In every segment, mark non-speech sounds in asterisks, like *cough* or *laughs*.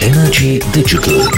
Energy Digital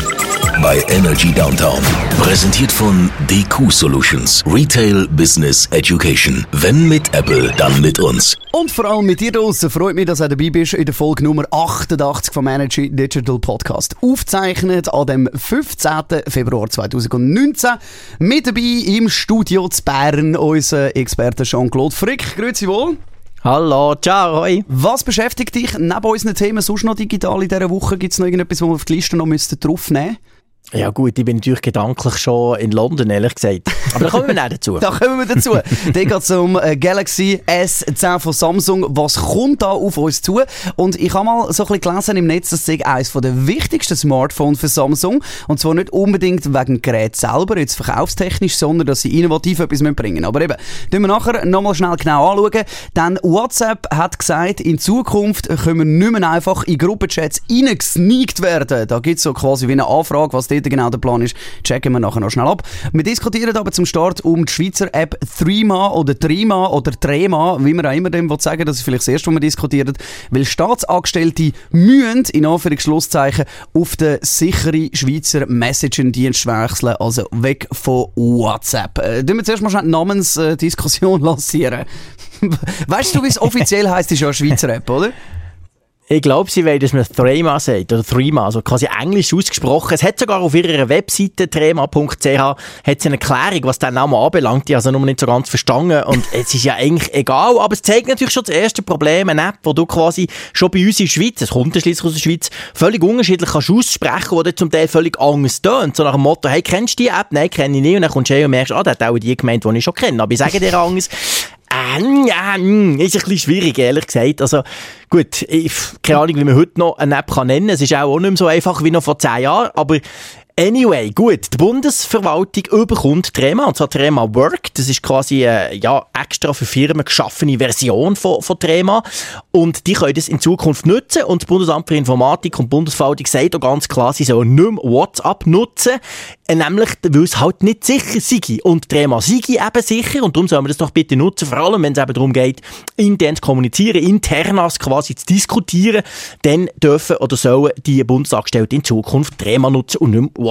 bei Energy Downtown. Präsentiert von DQ Solutions. Retail Business Education. Wenn mit Apple, dann mit uns. Und vor allem mit dir draußen freut mich, dass du dabei bist in der Folge Nummer 88 vom Energy Digital Podcast. Aufzeichnet an dem 15. Februar 2019. Mit dabei im Studio zu Bern unser Experte Jean-Claude Frick. Grüezi wohl. Hallo, ciao, hoi. Was beschäftigt dich neben unseren Themen sonst noch digital in dieser Woche? Gibt es noch irgendetwas, was wir auf die Liste noch draufnehmen müssten? Ja gut, ich bin natürlich gedanklich schon in London, ehrlich gesagt. Aber da kommen wir nicht dazu. *laughs* da kommen wir dazu. Dann geht es um äh, Galaxy S10 von Samsung. Was kommt da auf uns zu? Und ich habe mal so ein bisschen gelesen im Netz, das ist eines der wichtigsten Smartphones für Samsung. Und zwar nicht unbedingt wegen dem Gerät selber, jetzt verkaufstechnisch, sondern dass sie innovativ etwas bringen Aber eben, tun wir nachher nochmal schnell genau anschauen. Denn WhatsApp hat gesagt, in Zukunft können wir nicht mehr einfach in Gruppenchats reingesneakt werden. Da gibt es so quasi wie eine Anfrage, was dort genau der Plan ist, checken wir nachher noch schnell ab. Wir diskutieren aber zum Start um die Schweizer App Threema oder Trima oder Trema, wie man auch immer dem sagen das ist vielleicht das erste, was wir diskutieren, weil Staatsangestellte müssen, in Anführungszeichen, auf den sicheren Schweizer Messaging-Dienst wechseln, also weg von WhatsApp. Äh, wir zuerst mal eine Namensdiskussion *laughs* lancieren. weißt du, wie es offiziell heißt, ist ja eine Schweizer App, oder? Ich glaube, sie wollen, dass man Threema sagt, oder Threema, also quasi englisch ausgesprochen. Es hat sogar auf ihrer Webseite, trema.ch, hat eine Erklärung, was den Namen anbelangt. Die also noch nicht so ganz verstanden. Und es ist ja eigentlich egal, aber es zeigt natürlich schon das erste Problem, eine App, wo du quasi schon bei uns in der Schweiz, es kommt schließlich aus der Schweiz, völlig unterschiedlich kannst aussprechen, wo du zum Teil völlig anders tönt. So nach dem Motto, hey, kennst du die App? Nein, kenne ich nicht. Und dann kommst du her und merkst, ah, der hat auch die gemeint, die ich schon kenne. Aber ich sage dir anders. Ähm, ja, mm, ist ein bisschen schwierig, ehrlich gesagt. Also, gut, ich, keine Ahnung, wie man heute noch eine App kann nennen kann. Es ist auch, auch nicht mehr so einfach wie noch vor zehn Jahren, aber Anyway, gut. Die Bundesverwaltung überkommt Trema, und zwar Trema Work. Das ist quasi eine ja, extra für Firmen geschaffene Version von, von Trema. Und die können das in Zukunft nutzen. Und das Bundesamt für Informatik und die Bundesverwaltung sagt auch ganz klar, sie sollen nicht mehr WhatsApp nutzen. Äh, nämlich, weil es halt nicht sicher sei. Und Trema sei eben sicher. Und darum sollen wir das doch bitte nutzen. Vor allem, wenn es eben darum geht, intern zu kommunizieren, internas quasi zu diskutieren. Dann dürfen oder sollen die Bundesangestellten in Zukunft Trema nutzen und nicht mehr WhatsApp.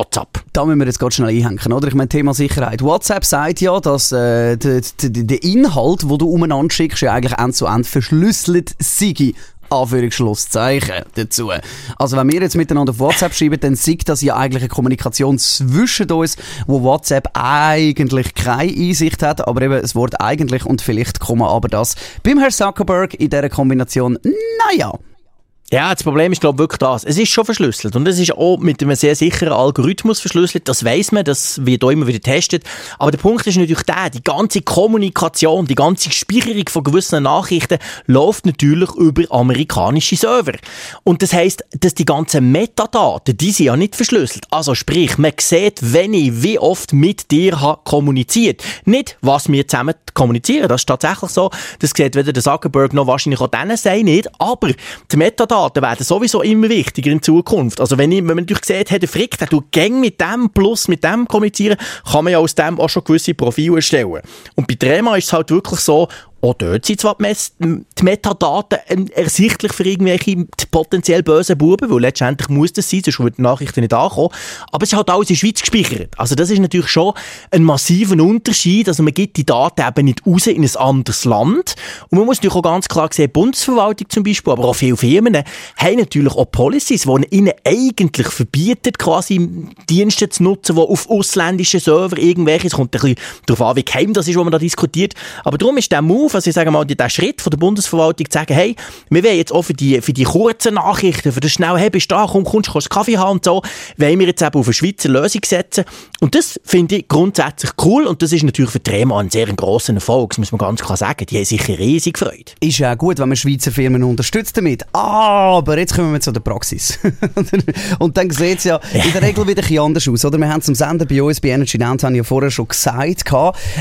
Da müssen wir jetzt ganz schnell einhängen, oder? Ich meine, Thema Sicherheit. WhatsApp sagt ja, dass äh, der, der Inhalt, den du umeinander schickst, ja eigentlich end zu end verschlüsselt sei. Anführungsschlusszeichen dazu. Also wenn wir jetzt miteinander auf WhatsApp schreiben, dann sieht das ja eigentlich eine Kommunikation zwischen uns, wo WhatsApp eigentlich keine Einsicht hat, aber eben das Wort eigentlich und vielleicht kommen aber das beim Herrn Zuckerberg in dieser Kombination, naja, ja, das Problem ist, glaube ich, wirklich das. Es ist schon verschlüsselt. Und es ist auch mit einem sehr sicheren Algorithmus verschlüsselt. Das weiß man, das wird auch immer wieder getestet. Aber der Punkt ist natürlich der, die ganze Kommunikation, die ganze Speicherung von gewissen Nachrichten läuft natürlich über amerikanische Server. Und das heißt, dass die ganzen Metadaten, die sind ja nicht verschlüsselt. Also sprich, man sieht, wenn ich wie oft mit dir habe kommuniziert. Nicht, was wir zusammen kommunizieren. Das ist tatsächlich so. Das sieht weder der Zuckerberg noch wahrscheinlich auch denen sein nicht. Aber die Metadaten Daten werden sowieso immer wichtiger in Zukunft. Also wenn, ich, wenn man natürlich sieht, hey, der Frick, der tut gäng mit dem plus mit dem kommunizieren, kann man ja aus dem auch schon gewisse Profile erstellen. Und bei Trema ist es halt wirklich so, auch dort sind zwar die, Metadaten ersichtlich für irgendwelche potenziell bösen Buben, weil letztendlich muss das sein, sonst würden die Nachrichten nicht ankommen. Aber es ist halt alles in der Schweiz gespeichert. Also das ist natürlich schon ein massiver Unterschied. Also man gibt die Daten eben nicht raus in ein anderes Land. Und man muss natürlich auch ganz klar sehen, die Bundesverwaltung zum Beispiel, aber auch viele Firmen, haben natürlich auch Policies, die ihnen eigentlich verbieten, quasi Dienste zu nutzen, die auf ausländischen Server irgendwelche, es kommt ein bisschen darauf an, wie geheim das ist, was man da diskutiert. Aber darum ist der Move, also ich sage mal, der Schritt von der Bundesverwaltung zu sagen, hey, wir wollen jetzt auch für die, für die kurzen Nachrichten, für das schnell, hey, bist du da, komm, kommst, kannst Kaffee haben und so, wollen wir jetzt eben auf eine Schweizer Lösung setzen. Und das finde ich grundsätzlich cool und das ist natürlich für Trema ein sehr grosser Erfolg, das muss man ganz klar sagen. Die haben sicher riesig Freude. Ist ja gut, wenn man Schweizer Firmen unterstützt damit. Aber jetzt kommen wir zu der Praxis. *laughs* und dann sieht es ja in der Regel wieder ein anders aus. Oder? Wir haben zum Sender bei uns, bei Energy Downtown, ja vorher schon gesagt,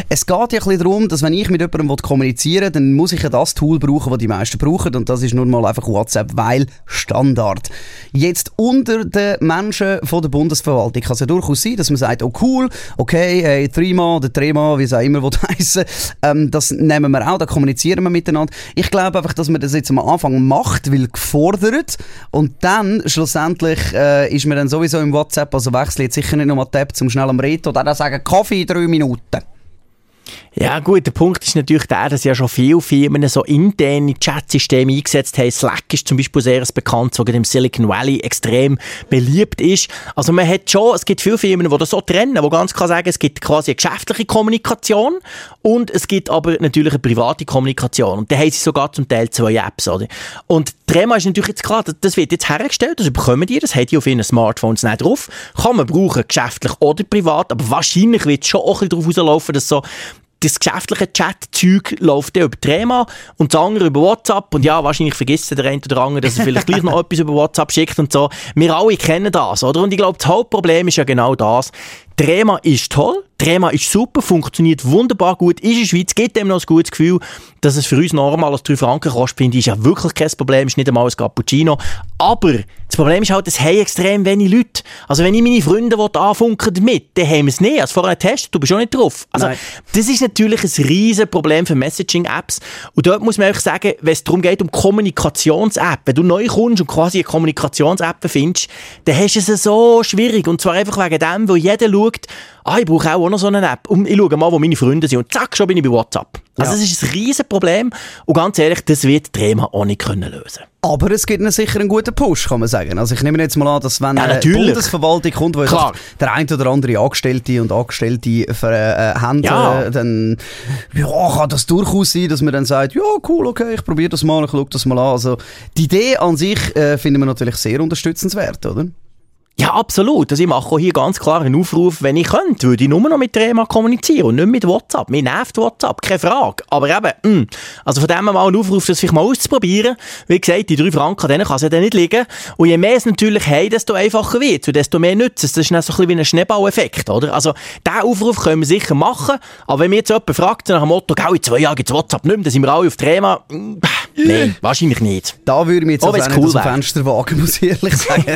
es geht ja ein bisschen darum, dass wenn ich mit jemandem kommuniziere, kommunizieren, dann muss ich ja das Tool brauchen, das die meisten brauchen und das ist nun mal einfach WhatsApp, weil Standard. Jetzt unter den Menschen von der Bundesverwaltung kann es ja durchaus sein, dass man sagt, oh cool, okay, hey, Trima oder Trema, wie es auch immer *laughs* heißen ähm, das nehmen wir auch, da kommunizieren wir miteinander. Ich glaube einfach, dass man das jetzt am Anfang macht, weil gefordert und dann schlussendlich äh, ist man dann sowieso im WhatsApp, also wechselt jetzt sicher nicht nochmal Tab zum schnell am Reden oder dann sagen, Kaffee drei Minuten. Ja gut, der Punkt ist natürlich der, dass ja schon viele Firmen so interne Chatsysteme eingesetzt haben. Slack ist zum Beispiel sehr bekannt, sogar im Silicon Valley extrem beliebt ist. Also man hat schon, es gibt viele Firmen, die das so trennen, die ganz klar sagen, es gibt quasi eine geschäftliche Kommunikation und es gibt aber natürlich eine private Kommunikation. Und da haben sie sogar zum Teil zwei Apps, oder? Und Trema ist natürlich jetzt klar, das wird jetzt hergestellt, das bekommen die, das haben die auf ihren Smartphones nicht drauf. Kann man brauchen, geschäftlich oder privat, aber wahrscheinlich wird es schon auch ein bisschen darauf rauslaufen, dass so das geschäftliche Chat-Zeug läuft ja über Trema und das andere über WhatsApp. Und ja, wahrscheinlich vergisst der eine oder andere, dass er vielleicht gleich noch *laughs* etwas über WhatsApp schickt und so. Wir alle kennen das, oder? Und ich glaube, das Hauptproblem ist ja genau das. Trema ist toll, Trema ist super, funktioniert wunderbar gut, ist in der Schweiz, gibt dem noch ein gutes Gefühl, dass es für uns normal als 3 Franken kostet, finde ich, ist ja wirklich kein Problem, ist nicht einmal ein Cappuccino. Aber Problem ist halt, es haben extrem wenig Leute. Also wenn ich meine Freunde anfunken damit, dann haben wir es nicht. Also vorher getestet, du bist auch nicht drauf. Also Nein. das ist natürlich ein riesen Problem für Messaging-Apps. Und dort muss man einfach sagen, wenn es darum geht, um Kommunikations-App, wenn du neu kommst und quasi eine Kommunikations-App findest, dann hast du es so schwierig. Und zwar einfach wegen dem, wo jeder schaut, ah, ich brauche auch noch so eine App. Und ich schaue mal, wo meine Freunde sind. Und zack, schon bin ich bei WhatsApp. Also ja. das ist ein riesen Problem. Und ganz ehrlich, das wird Trema auch nicht können lösen aber es gibt sicher einen guten Push, kann man sagen. Also ich nehme jetzt mal an, dass wenn ja, eine Bundesverwaltung kommt, wo der ein oder andere Angestellte und Angestellte für, äh, haben, ja. äh, dann ja, kann das durchaus sein, dass man dann sagt, ja cool, okay, ich probiere das mal, ich schaue das mal an. Also die Idee an sich äh, finden wir natürlich sehr unterstützenswert, oder? Ja, absolut. Also ich mache hier ganz klar einen Aufruf, wenn ich könnte, würde ich nur noch mit Rema kommunizieren und nicht mit WhatsApp. Mir nervt WhatsApp, keine Frage. Aber eben, mh. Mm, also von dem mal einen Aufruf, das vielleicht mal auszuprobieren. Wie gesagt, die drei Franken, denen kann es ja dann nicht liegen. Und je mehr es natürlich haben, desto einfacher wird es desto mehr nützt es. Das ist dann so ein bisschen wie ein Schneeballeffekt, oder? Also, diesen Aufruf können wir sicher machen. Aber wenn mir jetzt jemand fragt, nach dem Motto, gell, in zwei Jahren gibt es WhatsApp nicht mehr, dann sind wir alle auf Rema, mm, nein, wahrscheinlich nicht. Da würde ich mir jetzt oh, also cool nicht aus dem Fenster wagen, muss ich ehrlich *laughs* sagen.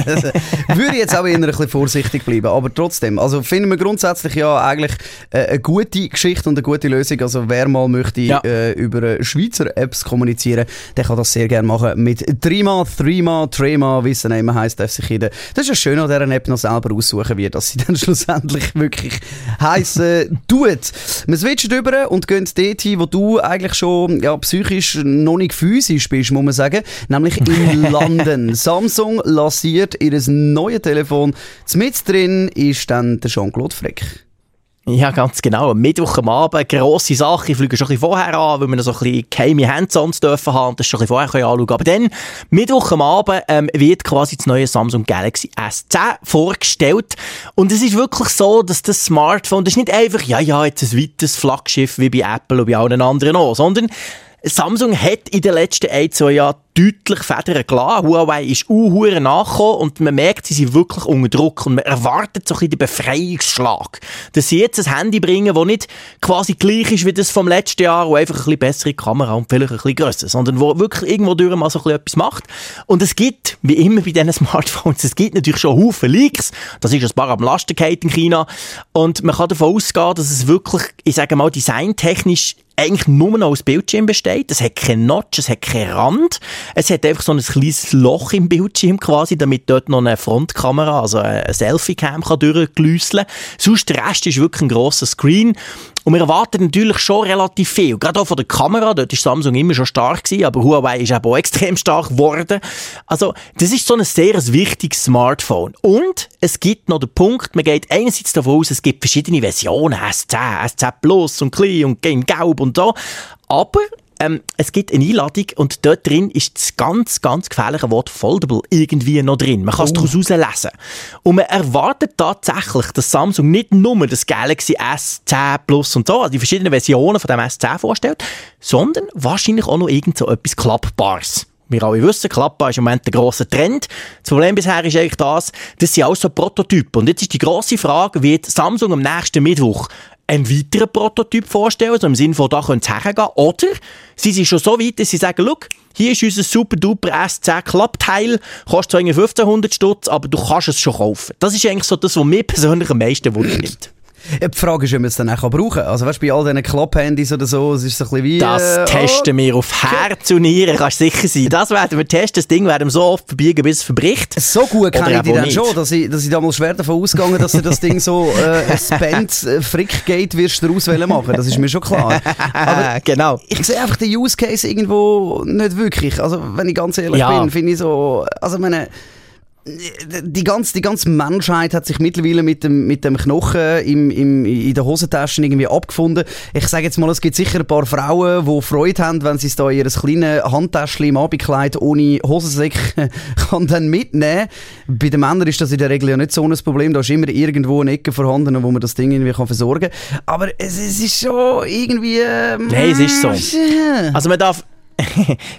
würde ich jetzt auch eher ein bisschen vorsichtig bleiben. Aber trotzdem, also finden wir grundsätzlich ja eigentlich äh, eine gute Geschichte und eine gute Lösung. Also wer mal möchte ja. äh, über Schweizer Apps kommunizieren, der kann das sehr gerne machen mit Trima, Threema, Trema, wie es dann immer heisst, darf sich jeder. Das ist ja schön, an dieser App noch selber aussuchen, wie das sie *laughs* dann schlussendlich wirklich heissen tut. Wir switchen rüber und gehen dort hin, wo du eigentlich schon ja, psychisch noch nicht physisch bist, muss man sagen, nämlich in *laughs* London. Samsung lanciert ihr neues Telefon mit drin ist dann der Jean-Claude Frick. Ja, ganz genau. Am Mittwoch am Abend, grosse Sache. Ich fliege schon ein bisschen vorher an, weil wir noch so ein bisschen geheime Hands-ons dürfen haben und das schon ein bisschen vorher anschauen Aber dann, Mittwoch am Abend, ähm, wird quasi das neue Samsung Galaxy S10 vorgestellt. Und es ist wirklich so, dass das Smartphone, das ist nicht einfach, ja, ja, jetzt ein weiteres Flaggschiff wie bei Apple und bei allen anderen auch, sondern Samsung hat in den letzten ein, zwei Jahren deutlich Federn gelassen. Huawei ist uhuere nachgekommen und man merkt, sie sind wirklich unter Druck und man erwartet so ein bisschen den Befreiungsschlag. Dass sie jetzt ein Handy bringen, das nicht quasi gleich ist wie das vom letzten Jahr, wo einfach ein bisschen bessere Kamera und vielleicht ein bisschen grösser, sondern wo wirklich irgendwo durch mal so ein etwas macht. Und es gibt, wie immer bei diesen *laughs* Smartphones, es gibt natürlich schon Haufen Leaks. Das ist ein paar am in China. Und man kann davon ausgehen, dass es wirklich, ich sage mal, designtechnisch eigentlich nur noch aus Bildschirm besteht. Es hat keinen Notch, es hat keinen Rand. Es hat einfach so ein kleines Loch im Bildschirm quasi, damit dort noch eine Frontkamera, also eine Selfie-Cam kann durchglüsseln. Sonst der Rest ist wirklich ein grosser Screen. Und wir erwarten natürlich schon relativ viel. Gerade auch von der Kamera, dort ist Samsung immer schon stark gewesen, aber Huawei ist auch extrem stark geworden. Also, das ist so ein sehr wichtiges Smartphone. Und es gibt noch den Punkt, man geht einerseits davon aus, es gibt verschiedene Versionen, S10, S10 Plus und Klein und in Gelb und so. Aber ähm, es gibt eine Einladung und dort drin ist das ganz, ganz gefährliche Wort Foldable irgendwie noch drin. Man kann es oh. daraus lesen. Und man erwartet tatsächlich, dass Samsung nicht nur das Galaxy S10 Plus und so, also die verschiedenen Versionen von dem S10 vorstellt, sondern wahrscheinlich auch noch irgend so etwas Klappbares wir alle wissen, Klappa ist im Moment der grosse Trend. Das Problem bisher ist eigentlich das, das sind auch so Prototypen. Und jetzt ist die grosse Frage, wird Samsung am nächsten Mittwoch einen weiteren Prototyp vorstellen, so im Sinne von, da könnte es hergehen. Oder sie sind schon so weit, dass sie sagen, look, hier ist unser super duper S10 Klappteil, kostet zwar 1500 Stutz, aber du kannst es schon kaufen. Das ist eigentlich so das, was mir persönlich am meisten wundert. Die Frage ist, ob man es dann auch brauchen kann. Also weißt, bei all diesen Klapphandys oder so, es ist so ein bisschen wie... Das äh, testen wir auf Herz und Nieren, kannst du sicher sein. Das werden wir testen, das Ding werden wir so oft verbiegen, bis es verbricht. So gut kenne ich die dann nicht. schon, dass ich, dass ich damals schwer davon ausgegangen dass du das Ding so äh, *laughs* Spend-Frickgate wirst daraus machen. Das ist mir schon klar. Aber *laughs* genau. ich sehe einfach den Use Case irgendwo nicht wirklich. Also, wenn ich ganz ehrlich Ja. bin, finde ich so, also meine, die ganze, die ganze Menschheit hat sich mittlerweile mit dem, mit dem Knochen im, im, in den Hosentaschen irgendwie abgefunden. Ich sage jetzt mal, es gibt sicher ein paar Frauen, die Freude haben, wenn sie es da in ihr kleines Handtäschchen im Abendkleid ohne Hosensäck *laughs* kann dann mitnehmen. Bei den Männern ist das in der Regel ja nicht so ein Problem. Da ist immer irgendwo eine Ecke vorhanden, wo man das Ding irgendwie kann versorgen kann. Aber es, es ist schon irgendwie... ähm, Nein, es ist so. Ja. Also man darf,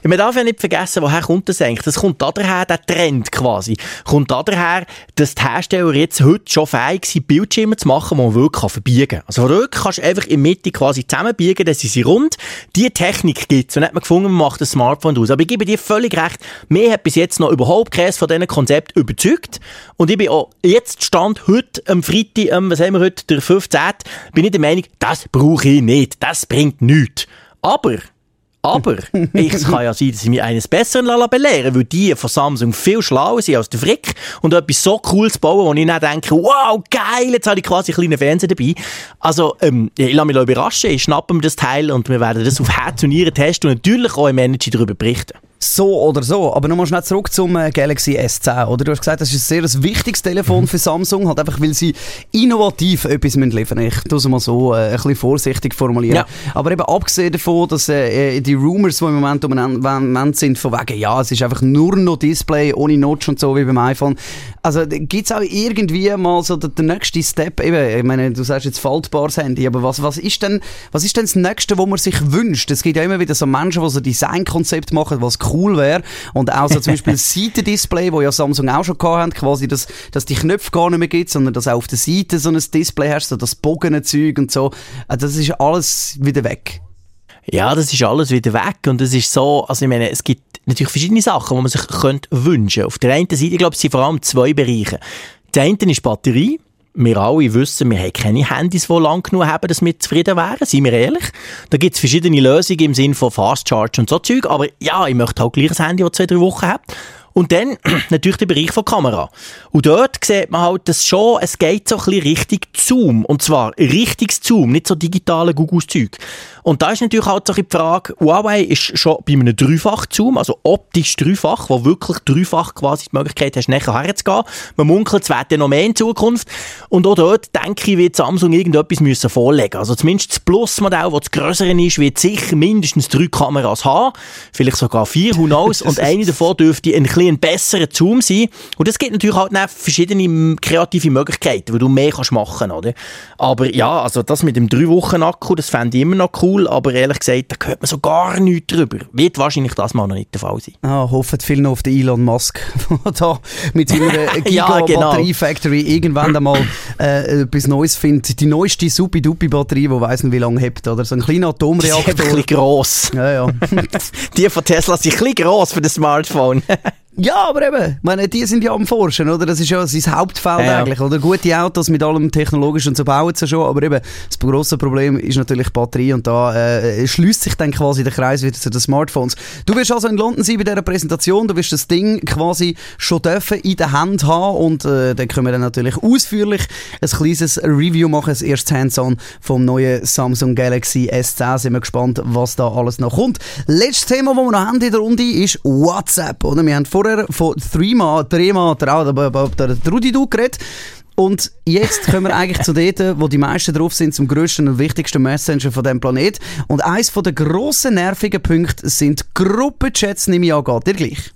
man darf ja nicht vergessen, woher kommt das eigentlich? Das kommt daher, der Trend quasi, kommt daher, dass die Hersteller jetzt heute schon fähig sind, Bildschirme zu machen, die man wirklich verbiegen kann. Also wirklich kannst du einfach in der Mitte quasi zusammenbiegen, dann sind sie rund. Die Technik gibt es und hat man gefunden, man macht ein Smartphone aus. Aber ich gebe dir völlig recht, mir hat bis jetzt noch überhaupt keines von diesen Konzepten überzeugt. Und ich bin auch jetzt Stand heute am Freitag, ähm, was haben wir heute, der 15. bin ich der Meinung, das brauche ich nicht. Das bringt nichts. Aber aber es kann ja sein, dass ich mich eines Besseren lasse belehren weil die von Samsung viel schlauer sind als der Frick und etwas so Cooles bauen, wo ich dann denke, wow, geil, jetzt habe ich quasi einen kleinen Fernseher dabei. Also, ähm, ich lasse mich überraschen, ich schnappe mir das Teil und wir werden das auf Herz und Nieren testen und natürlich auch im Energy darüber berichten. So oder so. Aber nochmal schnell zurück zum äh, Galaxy S10. Oder? Du hast gesagt, das ist ein sehr wichtiges Telefon für Samsung, halt einfach, weil sie innovativ etwas müssen liefern Ich tue es mal so äh, ein bisschen vorsichtig formulieren. Ja. Aber eben abgesehen davon, dass äh, die Rumors, die im Moment um Moment sind, von wegen, ja, es ist einfach nur noch Display, ohne Notch und so, wie beim iPhone. Also gibt es auch irgendwie mal so den, den nächsten Step, eben, ich meine, du sagst jetzt faltbares Handy, aber was, was, ist denn, was ist denn das Nächste, was man sich wünscht? Es gibt ja immer wieder so Menschen, die so Designkonzept machen, was cool wäre. Und auch so zum Beispiel Seitendisplay, wo ja Samsung auch schon gehabt haben, quasi, dass, dass die Knöpfe gar nicht mehr gibt, sondern dass auch auf der Seite so ein Display hast, so das Bogenzeug und so. Äh, Das ist alles wieder weg. Ja, das ist alles wieder weg und es ist so, also ich meine, es gibt natürlich verschiedene Sachen, die man sich könnte wünschen. Auf der einen Seite, ich glaube, es sind vor allem zwei Bereiche. Der eine ist Batterie. Wir alle wissen, wir haben keine Handys, die lang genug haben, dass wir zufrieden wären, seien wir ehrlich. Da gibt es verschiedene Lösungen im Sinne von Fast Charge und so Zeug, aber ja, ich möchte halt gleich ein Handy, das zwei, drei Wochen hat. Und dann *clears throat* natürlich der Bereich von Kamera. Und dort sieht man halt, dass schon, es geht so ein bisschen richtig Zoom. Und zwar richtiges Zoom, nicht so digitale Google-Zeug. Und da ist natürlich halt so die Frage, Huawei ist schon bei einem Dreifach-Zoom, also optisch dreifach, wo wirklich dreifach quasi die Möglichkeit hast, nachher herzugehen. Man munkelt, es wird ja noch mehr in Zukunft. Und auch dort, denke ich, wird Samsung irgendetwas müssen vorlegen. Also zumindest das Plus-Modell, das das grössere ist, wird sicher mindestens drei Kameras haben. Vielleicht sogar vier, who knows. *laughs* Und eine davon dürfte ein bisschen besserer Zoom sein. Und das gibt natürlich halt verschiedene kreative Möglichkeiten, wo du mehr kannst machen, oder? Aber ja, also das mit dem drei Wochen Akku, das fände ich immer noch cool, aber ehrlich gesagt, da hört man so gar nichts drüber. Wird wahrscheinlich das mal noch nicht der Fall sein. Ah, hoffen viel noch auf den Elon Musk, *laughs* der da mit seiner *laughs* Ja, genau. Giga-Batterie-Factory irgendwann einmal äh, etwas Neues findet. Die neueste Supi-Dupi-Batterie, die weiss nicht wie lange hebt, oder? So ein kleiner Die ist ein Atomreaktor. bisschen gross. Ja, ja. *laughs* Die von Tesla sind ein bisschen gross für das Smartphone. Ja, aber eben, meine, die sind ja am Forschen, oder? Das ist ja sein Hauptfeld Ja, eigentlich, oder? Gute Autos mit allem technologisch und so bauen sie schon, aber eben, das grosse Problem ist natürlich die Batterie und da äh, schließt sich dann quasi der Kreis wieder zu den Smartphones. Du wirst also in London sein bei dieser Präsentation, du wirst das Ding quasi schon dürfen in der Hand haben und äh, dann können wir dann natürlich ausführlich ein kleines Review machen, das erste Hands-on vom neuen Samsung Galaxy S10. Sind wir gespannt, was da alles noch kommt. Letztes Thema, das wir noch haben in der Runde, ist WhatsApp, oder? Wir haben vorher von Threema, Threema, der, der, der, Rudi Du geredet. Und jetzt kommen wir eigentlich zu dort, wo die meisten drauf sind, zum grössten und wichtigsten Messenger von dem Planet. Und eins von den grossen nervigen Punkten sind Gruppenchats, nehme ich an, geht dir gleich?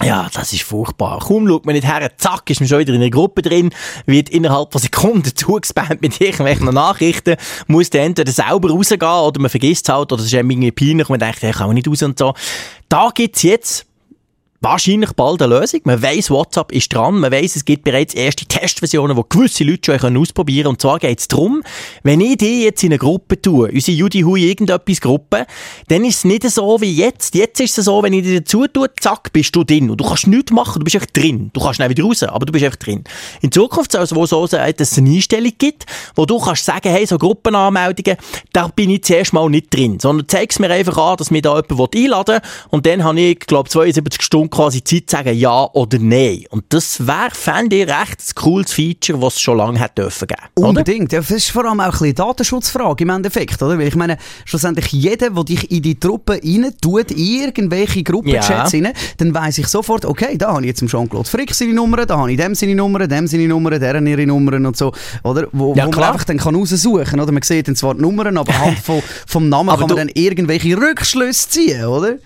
Ja, das ist furchtbar. Kaum schaut man nicht her, zack, ist man schon wieder in einer Gruppe drin, wird innerhalb von Sekunden *laughs* zugespammt mit irgendwelchen Nachrichten, muss dann entweder selber rausgehen oder man vergisst halt oder es ist irgendwie peinlich man denkt, hey, kann man nicht raus und so. Da gibt's jetzt wahrscheinlich bald eine Lösung. Man weiss, WhatsApp ist dran. Man weiss, es gibt bereits erste Testversionen, die gewisse Leute schon ausprobieren können. Und zwar geht es darum, wenn ich die jetzt in eine Gruppe tue, unsere Judy Hui irgendetwas Gruppe, dann ist es nicht so wie jetzt. Jetzt ist es so, wenn ich dir dazu tue, zack, bist du drin. Und du kannst nichts machen, du bist einfach drin. Du kannst nicht wieder raus, aber du bist einfach drin. In Zukunft soll es wohl so sein, dass es eine Einstellung gibt, wo du kannst sagen, hey, so Gruppenanmeldungen, da bin ich zuerst mal nicht drin. Sondern zeig's mir einfach an, dass mir da jemand einladen will. Und dann habe ich, glaube 72 Stunden quasi Zeit zu sagen, ja oder nein. Und das wäre, fände ich, recht ein cooles Feature, was es schon lange hätte dürfen geben. Unbedingt. Ja, das ist vor allem auch ein bisschen Datenschutzfrage im Endeffekt, oder? Weil ich meine, schlussendlich jeder, der dich in die Truppe rein tut, irgendwelche Gruppenchats Ja. rein, dann weiss ich sofort, okay, da habe ich jetzt im Jean-Claude Frick seine Nummer, da habe ich dem seine Nummer, dem seine Nummer, deren ihre Nummern und so, oder? Wo, Ja, wo man einfach dann kann raussuchen, oder? Man sieht dann zwar die Nummern, aber anhand *laughs* von, vom Namen Aber kann man dann irgendwelche Rückschlüsse ziehen, oder?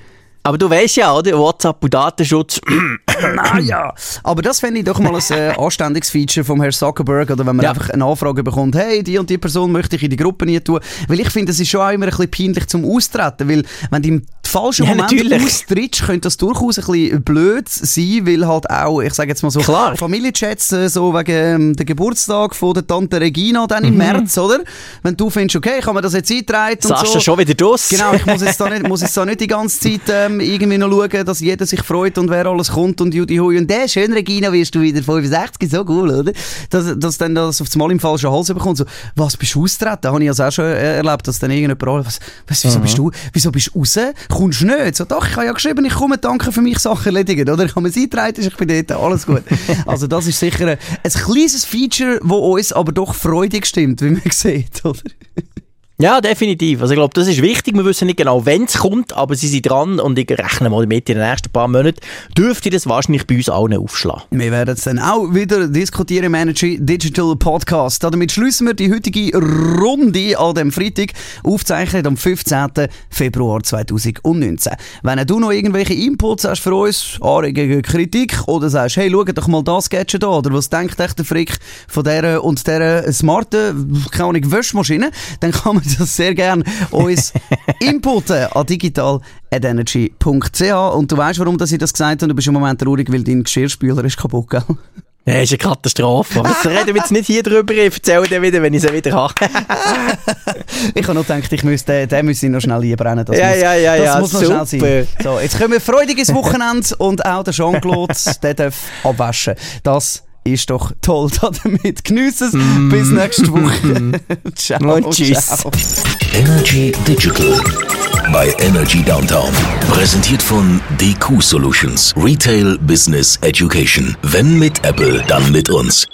Aber du weißt ja, oder? WhatsApp und Datenschutz. *coughs* Naja, aber das fände ich doch mal ein äh, *coughs* anständiges Feature vom Herrn Zuckerberg, oder wenn man Ja. einfach eine Anfrage bekommt, hey, die und die Person möchte ich in die Gruppe nie tun. Weil ich finde, es ist schon auch immer ein bisschen peinlich zum Austreten, weil wenn du im falschen Ja, Moment natürlich. austrittst, könnte das durchaus ein bisschen blöd sein, weil halt auch, ich sage jetzt mal so, Klar. Familienchats, äh, so wegen ähm, der Geburtstag von der Tante Regina dann Mhm. im März, oder? Wenn du findest, okay, kann man das jetzt eintragen und Sagst so. du schon wieder draus? Genau, ich muss jetzt da nicht, muss jetzt da nicht die ganze Zeit ähm, irgendwie noch schauen, dass jeder sich freut und wer alles kommt und Judy Hui und der schön Regina wirst du wieder 65, so cool, oder? Dass, dass dann das auf Mal im falschen Hals bekommt. So, was bist du austreten? Habe ich also auch schon äh, erlebt, dass dann irgendjemand oh, was, was, wieso bist du, wieso bist du raus? Kommst nicht? So, doch, ich habe ja geschrieben, ich komme, danke für mich Sachen erledigen, oder? Ich habe mir es eingetragen, ich bin dort, alles gut. *laughs* also das ist sicher ein, ein kleines Feature, das uns aber doch freudig stimmt, wie man *laughs* sieht, oder? Ja, definitiv. Also ich glaube, das ist wichtig. Wir wissen nicht genau, wann es kommt, aber sie sind dran und ich rechne mal mit, in den nächsten paar Monaten dürfte das wahrscheinlich bei uns allen aufschlagen. Wir werden es dann auch wieder diskutieren im Energy Digital Podcast. Damit schließen wir die heutige Runde an dem Freitag, aufzeichnet am 15. Februar 2019. Wenn du noch irgendwelche Inputs hast für uns, Anregungen, Kritik oder sagst, hey, schau doch mal das Gadget an oder was denkt echt der Frick von dieser und dieser smarten, keine Ahnung, Wäschmaschine, dann kann man *laughs* das sehr gerne uns inputen an digital.energy.ch und du weißt, warum dass ich das gesagt habe, du bist im Moment traurig, weil dein Geschirrspüler ist kaputt, gell? Ja, ist eine Katastrophe. Aber das reden wir jetzt nicht hier drüber. Ich erzähle dir wieder, wenn ich sie wieder habe. *laughs* Ich habe noch gedacht, ich müsste, den müsste ich noch schnell einbrennen. Das Ja, muss, ja, ja, das ja, muss noch super. schnell sein. So, jetzt kommen wir freudiges Wochenende und auch der Jean-Claude, der darf abwaschen. Das ist doch toll. *laughs* Damit geniessen es. Bis nächste Woche. *laughs* ciao. Und tschüss. Ciao. Energy Digital bei Energy Downtown. Präsentiert von DQ Solutions. Retail Business Education. Wenn mit Apple, dann mit uns.